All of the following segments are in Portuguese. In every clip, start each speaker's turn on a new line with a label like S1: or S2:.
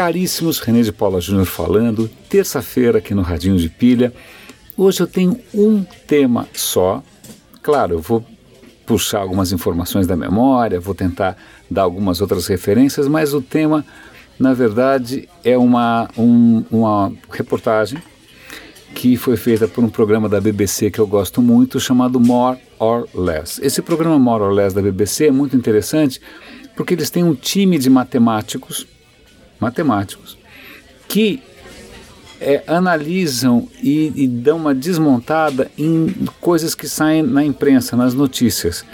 S1: Caríssimos, René de Paula Júnior falando, terça-feira aqui no Radinho de Pilha. Hoje eu tenho um tema só. Claro, eu vou puxar algumas informações da memória, vou tentar dar algumas outras referências, mas o tema, na verdade, é uma, um, uma reportagem que foi feita por um programa da BBC que eu gosto muito, chamado More or Less. Esse programa More or Less da BBC é muito interessante porque eles têm um time de matemáticos matemáticos, que é, analisam e, e, dão uma desmontada em coisas que saem na imprensa, nas notícias.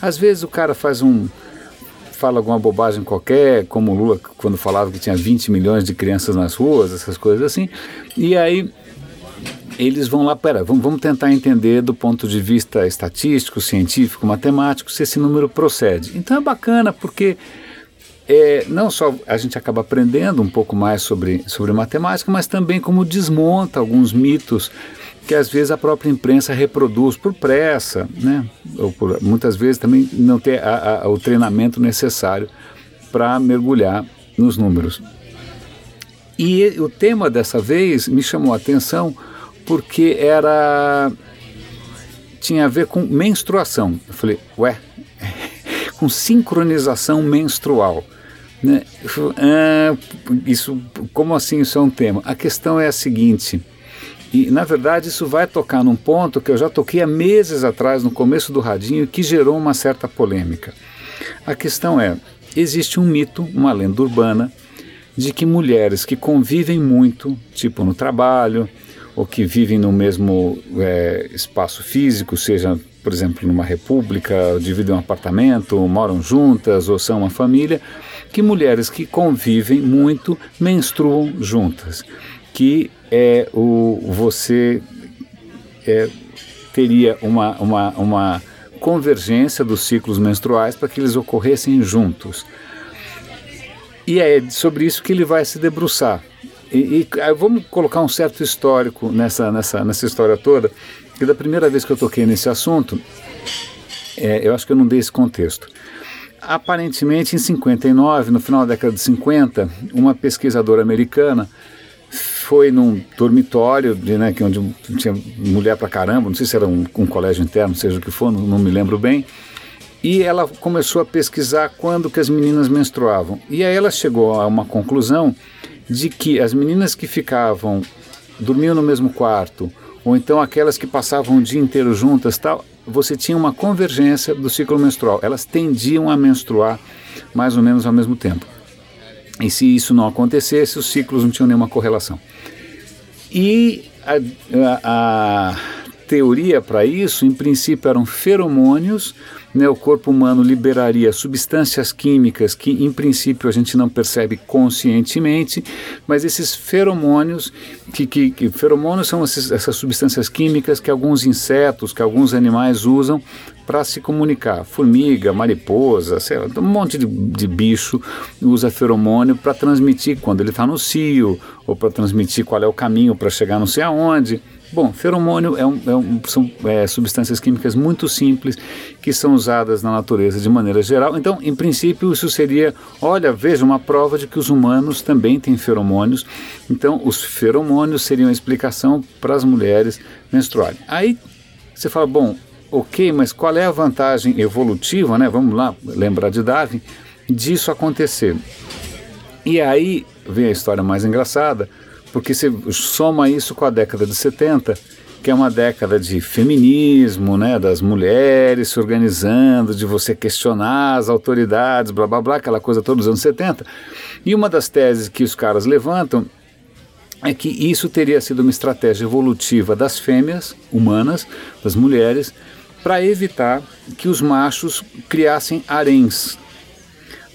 S1: Às vezes o cara faz um. fala alguma bobagem qualquer, como Lula quando falava que tinha 20 milhões de crianças nas ruas, essas coisas assim, e aí eles vão lá, pera, vamos tentar entender do ponto de vista estatístico, científico, matemático, se esse número procede. Então é bacana porque é, não só a gente acaba aprendendo um pouco mais sobre, sobre matemática, mas também como desmonta alguns mitos que às vezes a própria imprensa reproduz por pressa, né? ou por, muitas vezes também não ter a, a, o treinamento necessário para mergulhar nos números. E o tema dessa vez me chamou a atenção porque era tinha a ver com menstruação. Eu falei, ué, com sincronização menstrual. Né? Ah, isso, como assim isso é um tema? A questão é a seguinte, e na verdade isso vai tocar num ponto que eu já toquei há meses atrás, no começo do radinho, que gerou uma certa polêmica. A questão é: existe um mito, uma lenda urbana, de que mulheres que convivem muito, tipo no trabalho, ou que vivem no mesmo é, espaço físico, seja, por exemplo, numa república, dividem um apartamento, moram juntas ou são uma família, que mulheres que convivem muito menstruam juntas, que é o você é, teria uma, uma, uma convergência dos ciclos menstruais para que eles ocorressem juntos. E é sobre isso que ele vai se debruçar. E, e vamos colocar um certo histórico nessa, nessa, nessa história toda, que da primeira vez que eu toquei nesse assunto, é, eu acho que eu não dei esse contexto. Aparentemente, em 59, no final da década de 50, uma pesquisadora americana foi num dormitório, de, né, que onde tinha mulher pra caramba, não sei se era um, um colégio interno, seja o que for, não, não, me lembro bem. E ela começou a pesquisar quando que as meninas menstruavam. E aí ela chegou a uma conclusão de que as meninas que ficavam, dormiam no mesmo quarto, ou então aquelas que passavam o dia inteiro juntas, tal, você tinha uma convergência do ciclo menstrual. Elas tendiam a menstruar mais ou menos ao mesmo tempo. E se isso não acontecesse, os ciclos não tinham nenhuma correlação. E a, a, a teoria para isso, em princípio, eram feromônios né, o corpo humano liberaria substâncias químicas que, em princípio, a gente não percebe conscientemente, mas esses feromônios, que, que, que feromônios são esses, essas substâncias químicas que alguns insetos, que alguns animais usam para se comunicar. Formiga, mariposa, sei lá, um monte de, de bicho usa feromônio para transmitir quando ele está no cio, ou para transmitir qual é o caminho para chegar não sei aonde. Bom, feromônio é um, é um, são é, substâncias químicas muito simples que são usadas na natureza de maneira geral. Então, em princípio, isso seria, olha, veja, uma prova de que os humanos também têm feromônios. Então, os feromônios seriam a explicação para as mulheres menstruarem. Aí você fala, bom, ok, mas qual é a vantagem evolutiva, né? Vamos lá lembrar de Darwin, disso acontecer. E aí vem a história mais engraçada porque você soma isso com a década de 70, que é uma década de feminismo, né, das mulheres se organizando, de você questionar as autoridades, blá blá blá, aquela coisa toda dos anos 70. E uma das teses que os caras levantam é que isso teria sido uma estratégia evolutiva das fêmeas humanas, das mulheres, para evitar que os machos criassem haréns.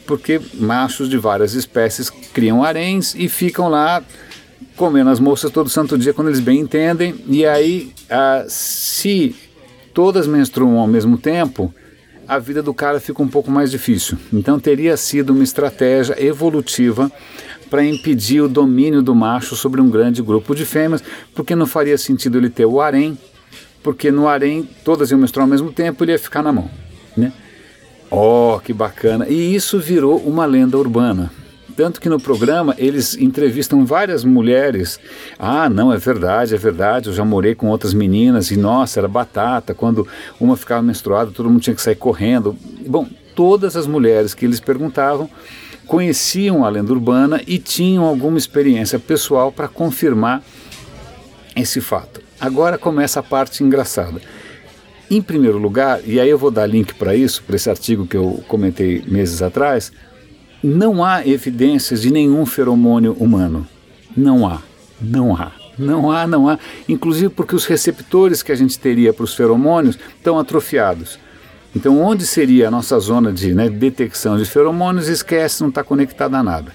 S1: Porque machos de várias espécies criam haréns e ficam lá comendo as moças todo santo dia quando eles bem entendem. E aí, ah, se todas menstruam ao mesmo tempo, a vida do cara fica um pouco mais difícil. Então teria sido uma estratégia evolutiva para impedir o domínio do macho sobre um grande grupo de fêmeas, porque não faria sentido ele ter o harém, porque no harém todas iam menstruar ao mesmo tempo, ele ia ficar na mão, né? Oh, que bacana! E isso virou uma lenda urbana Tanto que no programa eles entrevistam várias mulheres. Ah, não, é verdade, é verdade. Eu já morei com outras meninas e nossa, era batata. Quando uma ficava menstruada, todo mundo tinha que sair correndo. Bom, todas as mulheres que eles perguntavam conheciam a lenda urbana e tinham alguma experiência pessoal para confirmar esse fato. Agora começa a parte engraçada. Em primeiro lugar, e aí eu vou dar link para isso, para esse artigo que eu comentei meses atrás, não há evidências de nenhum feromônio humano. Não há, não há. Não há, não há. Inclusive porque os receptores que a gente teria para os feromônios estão atrofiados. Então, onde seria a nossa zona de né, detecção de feromônios, esquece, não está conectada a nada.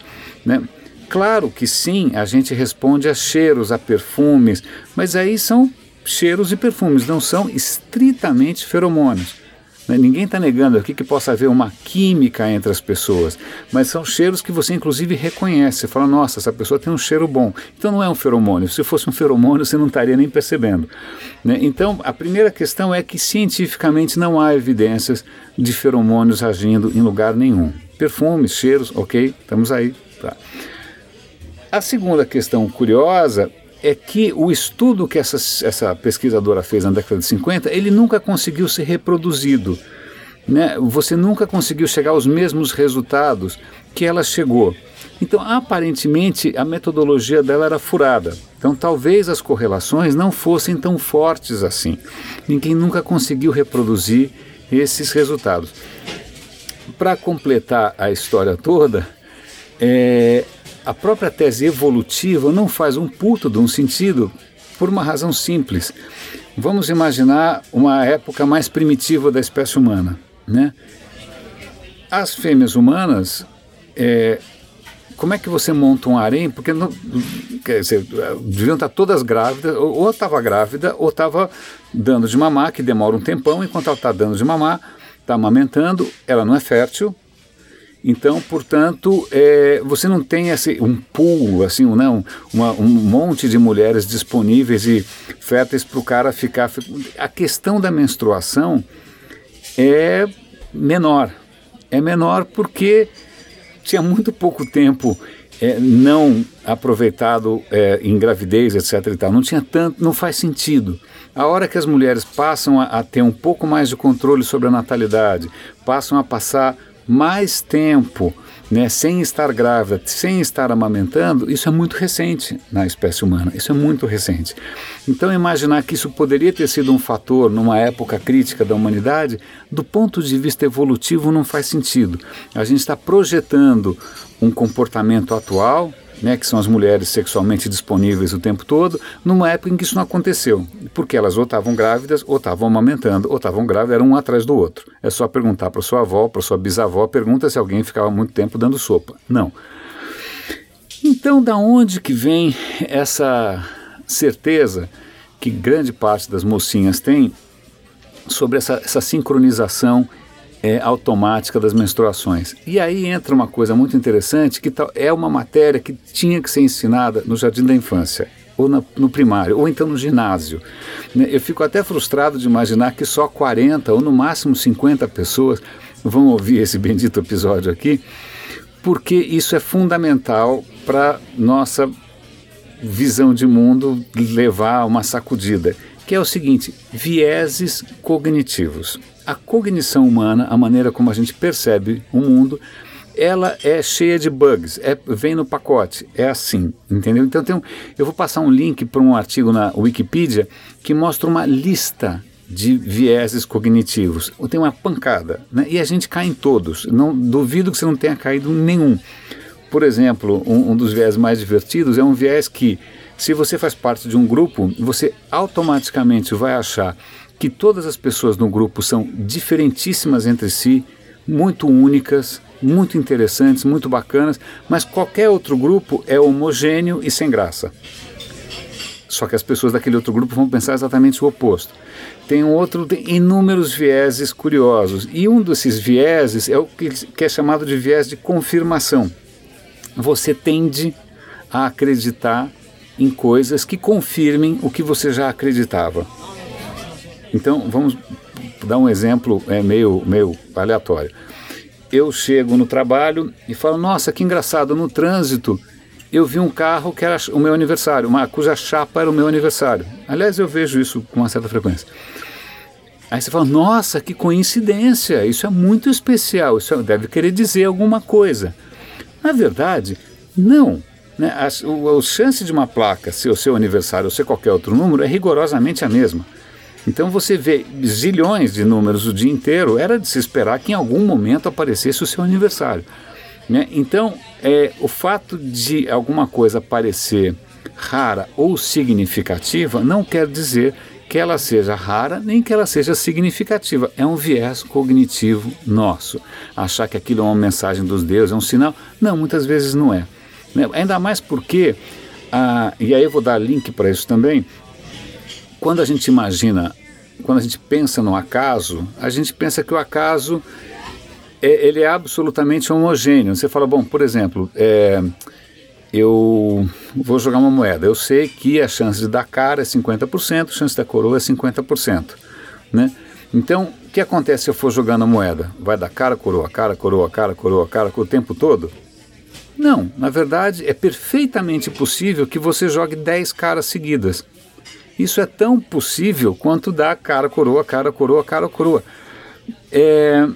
S1: Né? Claro que sim, a gente responde a cheiros, a perfumes, mas aí são cheiros e perfumes, não são estritamente feromônios. Né? Ninguém está negando aqui que possa haver uma química entre as pessoas, mas são cheiros que você inclusive reconhece. Você fala, nossa, essa pessoa tem um cheiro bom. Então não é um feromônio. Se fosse um feromônio, você não estaria nem percebendo. Né? Então a primeira questão é que cientificamente não há evidências de feromônios agindo em lugar nenhum. Perfumes, cheiros, ok, estamos aí. Tá. A segunda questão curiosa é que o estudo que essa, essa pesquisadora fez na década de 50, ele nunca conseguiu ser reproduzido. Né? Você nunca conseguiu chegar aos mesmos resultados que ela chegou. Então, aparentemente, a metodologia dela era furada. Então, talvez as correlações não fossem tão fortes assim. Ninguém nunca conseguiu reproduzir esses resultados. Para completar a história toda, é, a própria tese evolutiva não faz um puto de um sentido por uma razão simples. Vamos imaginar uma época mais primitiva da espécie humana. Né? As fêmeas humanas, é, como é que você monta um harém? Porque não, quer dizer, deviam estar todas grávidas, ou estava grávida, ou estava dando de mamar, que demora um tempão, enquanto ela está dando de mamar, está amamentando, ela não é fértil, então, portanto, é, você não tem esse, um pool, assim, não, uma, um monte de mulheres disponíveis e férteis para o cara ficar. A questão da menstruação é menor. É menor porque tinha muito pouco tempo é, não aproveitado é, em gravidez, etc. E tal. Não tinha tanto, não faz sentido. A hora que as mulheres passam a, a ter um pouco mais de controle sobre a natalidade, passam a passar mais tempo né, sem estar grávida, sem estar amamentando, isso é muito recente na espécie humana, isso é muito recente. Então, imaginar que isso poderia ter sido um fator numa época crítica da humanidade, do ponto de vista evolutivo, não faz sentido. A gente está projetando um comportamento atual né, que são as mulheres sexualmente disponíveis o tempo todo, numa época em que isso não aconteceu, porque elas ou estavam grávidas, ou estavam amamentando, ou estavam grávidas, eram um atrás do outro. É só perguntar para sua avó, para sua bisavó, pergunta se alguém ficava muito tempo dando sopa. Não. Então, da onde que vem essa certeza que grande parte das mocinhas tem sobre essa, essa sincronização é, automática das menstruações. E aí entra uma coisa muito interessante, que é uma matéria que tinha que ser ensinada no jardim da infância, ou na, no primário, ou então no ginásio. Né, eu fico até frustrado de imaginar que só 40 ou no máximo 50 pessoas vão ouvir esse bendito episódio aqui, porque isso é fundamental para nossa visão de mundo levar uma sacudida, que é o seguinte: vieses cognitivos a cognição humana, a maneira como a gente percebe o mundo, ela é cheia de bugs, é, vem no pacote, é assim, entendeu? Então tem um, eu vou passar um link para um artigo na Wikipedia que mostra uma lista de vieses cognitivos. Tem uma pancada, né? e a gente cai em todos. Não duvido que você não tenha caído em nenhum. Por exemplo, um, um dos viés mais divertidos é um viés que, se você faz parte de um grupo, você automaticamente vai achar que todas as pessoas no grupo são diferentíssimas entre si, muito únicas, muito interessantes, muito bacanas, mas qualquer outro grupo é homogêneo e sem graça. Só que as pessoas daquele outro grupo vão pensar exatamente o oposto. Tem um outro, tem inúmeros vieses curiosos, e um desses vieses é o que é chamado de viés de confirmação. Você tende a acreditar em coisas que confirmem o que você já acreditava. Então, vamos dar um exemplo é, meio, meio aleatório. eu chego no trabalho e falo: Nossa, que engraçado, no trânsito eu vi um carro que era o meu aniversário, uma, cuja chapa era o meu aniversário. Aliás, eu vejo isso com uma certa frequência. Aí você fala: Nossa, que coincidência, isso é muito especial, isso deve querer dizer alguma coisa. Na verdade, não. Né? A, a, a chance de uma placa ser o seu aniversário ou ser qualquer outro número é rigorosamente a mesma. Então você vê zilhões de números o dia inteiro, era de se esperar que em algum momento aparecesse o seu aniversário. Né? Então, é, o fato de alguma coisa parecer rara ou significativa não quer dizer que ela seja rara nem que ela seja significativa. É um viés cognitivo nosso. Achar que aquilo é uma mensagem dos deuses, é um sinal. Não, muitas vezes não é. Né? Ainda mais porque, ah, e aí eu vou dar link para isso também, quando a gente imagina, quando a gente pensa no acaso, a gente pensa que o acaso é, ele é absolutamente homogêneo. Você fala, bom, por exemplo, é, eu vou jogar uma moeda. Eu sei que a chance de dar cara é 50%, a chance da coroa é 50%. Né? Então, o que acontece se eu for jogando a moeda? Vai dar cara, coroa, cara, coroa, cara, coroa, cara, o tempo todo? Não, na verdade é perfeitamente possível que você jogue 10 caras seguidas. Isso é tão possível quanto dar cara, coroa, cara, coroa, cara, coroa. É,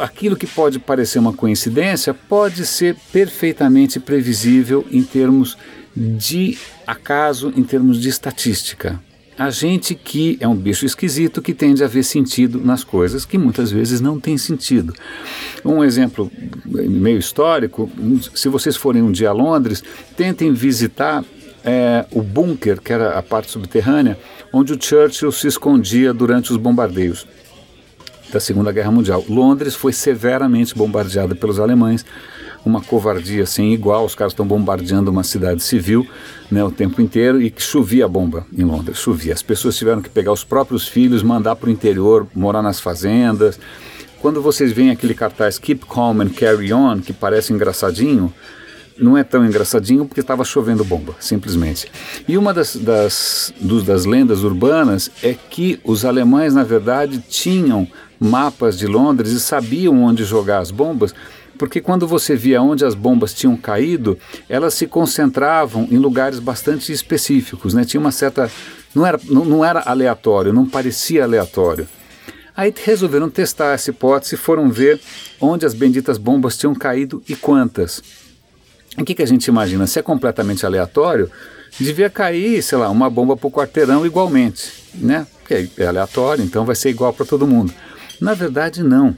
S1: aquilo que pode parecer uma coincidência pode ser perfeitamente previsível em termos de acaso, em termos de estatística. A gente que é um bicho esquisito que tende a ver sentido nas coisas que muitas vezes não tem sentido. Um exemplo meio histórico: se vocês forem um dia a Londres, tentem visitar é, o bunker, que era a parte subterrânea, onde o Churchill se escondia durante os bombardeios da Segunda Guerra Mundial. Londres foi severamente bombardeada pelos alemães, uma covardia sem igual. Os caras estão bombardeando uma cidade civil né, o tempo inteiro e que chovia bomba em Londres, chovia. As pessoas tiveram que pegar os próprios filhos, mandar para o interior, morar nas fazendas. Quando vocês veem aquele cartaz Keep Calm and Carry On, que parece engraçadinho, não é tão engraçadinho porque estava chovendo bomba, simplesmente. E uma das, das, dos, das lendas urbanas é que os alemães, na verdade, tinham mapas de Londres e sabiam onde jogar as bombas, porque quando você via onde as bombas tinham caído, elas se concentravam em lugares bastante específicos, né? Tinha uma certa não era não, não era aleatório, não parecia aleatório. Aí resolveram testar essa hipótese e foram ver onde as benditas bombas tinham caído e quantas. O que, que a gente imagina? Se é completamente aleatório, devia cair, sei lá, uma bomba por quarteirão igualmente, né? Porque é aleatório, então vai ser igual para todo mundo. Na verdade, não.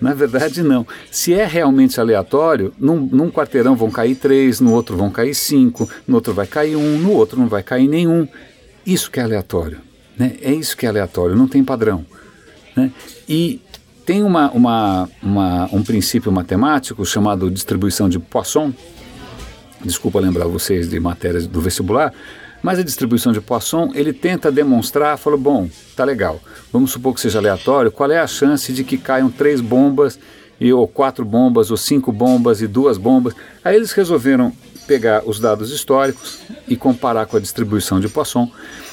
S1: Na, verdade, não. Se é realmente aleatório, num, num, quarteirão vão cair três, no outro vão cair cinco, no outro vai cair um, no outro não vai cair nenhum. Isso que é aleatório. Né? É isso que é aleatório, não tem padrão. Né? E tem uma, uma, uma, um princípio matemático chamado distribuição de Poisson. Desculpa lembrar vocês de matérias do vestibular, mas a distribuição de Poisson, ele tenta demonstrar, falou, bom, tá legal, vamos supor que seja aleatório, qual é a chance de que caiam três bombas, e, ou quatro bombas, ou cinco bombas e duas bombas? Aí eles resolveram pegar os dados históricos e comparar com a distribuição de Poisson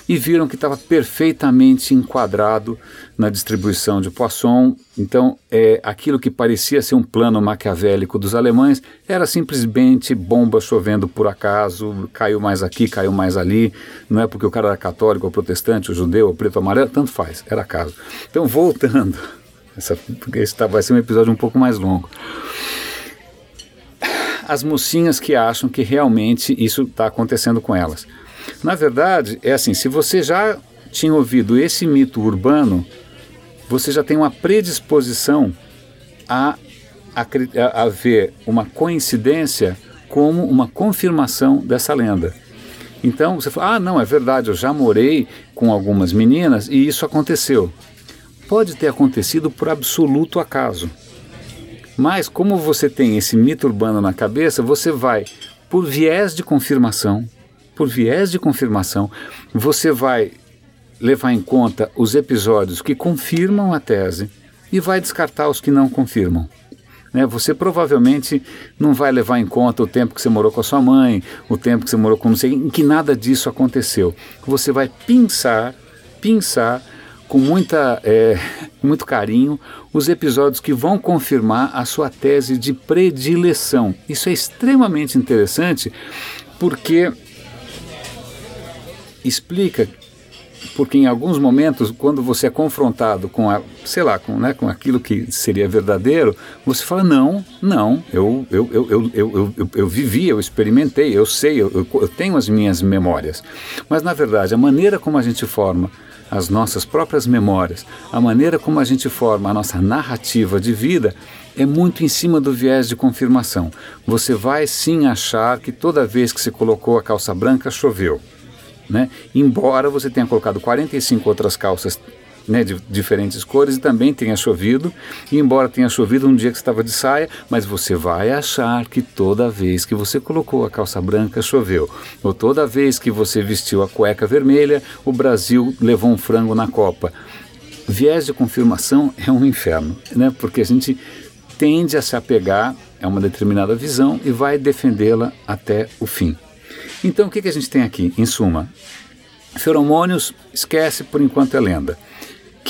S1: e viram que estava perfeitamente enquadrado na distribuição de Poisson. Então, é, aquilo que parecia ser um plano maquiavélico dos alemães era simplesmente bomba chovendo por acaso, caiu mais aqui, caiu mais ali. Não é porque o cara era católico ou protestante, ou judeu, ou preto ou amarelo, tanto faz, era acaso. Então, voltando, essa, esse tá, vai ser um episódio um pouco mais longo as mocinhas que acham que realmente isso está acontecendo com elas. Na verdade, é assim: se você já tinha ouvido esse mito urbano, você já tem uma predisposição a, a, a ver uma coincidência como uma confirmação dessa lenda. Então você fala: ah, não, é verdade, eu já morei com algumas meninas e isso aconteceu. Pode ter acontecido por absoluto acaso. Mas como você tem esse mito urbano na cabeça, você vai, por viés de confirmação, por viés de confirmação, você vai levar em conta os episódios que confirmam a tese e vai descartar os que não confirmam. Né? Você provavelmente não vai levar em conta o tempo que você morou com a sua mãe, o tempo que você morou com não sei em que nada disso aconteceu. Você vai pensar, pensar com muita, é, muito carinho os episódios que vão confirmar a sua tese de predileção. Isso é extremamente interessante porque explica porque em alguns momentos, quando você é confrontado com a, sei lá, com, né, com aquilo que seria verdadeiro, você fala, não, não, eu, eu, eu, eu, eu, eu, eu vivi, eu experimentei, eu sei, eu, eu tenho as minhas memórias. Mas, na verdade, a maneira como a gente forma as nossas próprias memórias, a maneira como a gente forma a nossa narrativa de vida é muito em cima do viés de confirmação. Você vai sim achar que toda vez que você colocou a calça branca choveu. Né? Embora você tenha colocado 45 outras calças né, de diferentes cores e também tenha chovido, e embora tenha chovido um dia que estava de saia, mas você vai achar que toda vez que você colocou a calça branca choveu, ou toda vez que você vestiu a cueca vermelha, o Brasil levou um frango na Copa. Viés de confirmação é um inferno, né, porque a gente tende a se apegar a uma determinada visão e vai defendê-la até o fim. Então, o que, que a gente tem aqui, em suma? Feromônios, esquece por enquanto é lenda.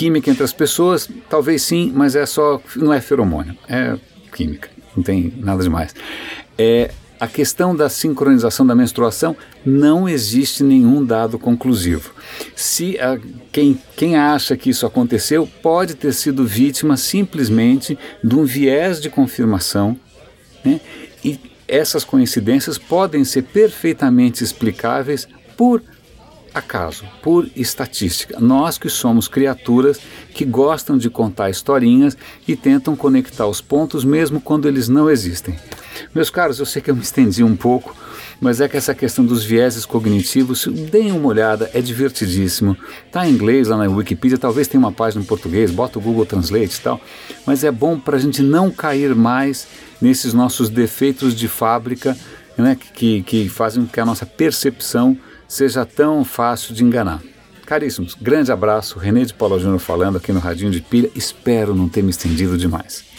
S1: Química entre as pessoas, talvez sim, mas é só, não é feromônio, é química, não tem nada demais. É, a questão da sincronização da menstruação não existe nenhum dado conclusivo. Se a, quem, quem acha que isso aconteceu pode ter sido vítima simplesmente de um viés de confirmação né? e essas coincidências podem ser perfeitamente explicáveis por acaso, por estatística. Nós que somos criaturas que gostam de contar historinhas e tentam conectar os pontos mesmo quando eles não existem. Meus caros, eu sei que eu me estendi um pouco, mas é que essa questão dos vieses cognitivos, deem uma olhada, é divertidíssimo. Está em inglês lá na Wikipedia, talvez tenha uma página em português, bota o Google Translate e tal, mas é bom para a gente não cair mais nesses nossos defeitos de fábrica né, que, que fazem com que a nossa percepção seja tão fácil de enganar. Caríssimos, grande abraço, René de Paula Júnior falando aqui no Radinho de Pilha. Espero não ter me estendido demais.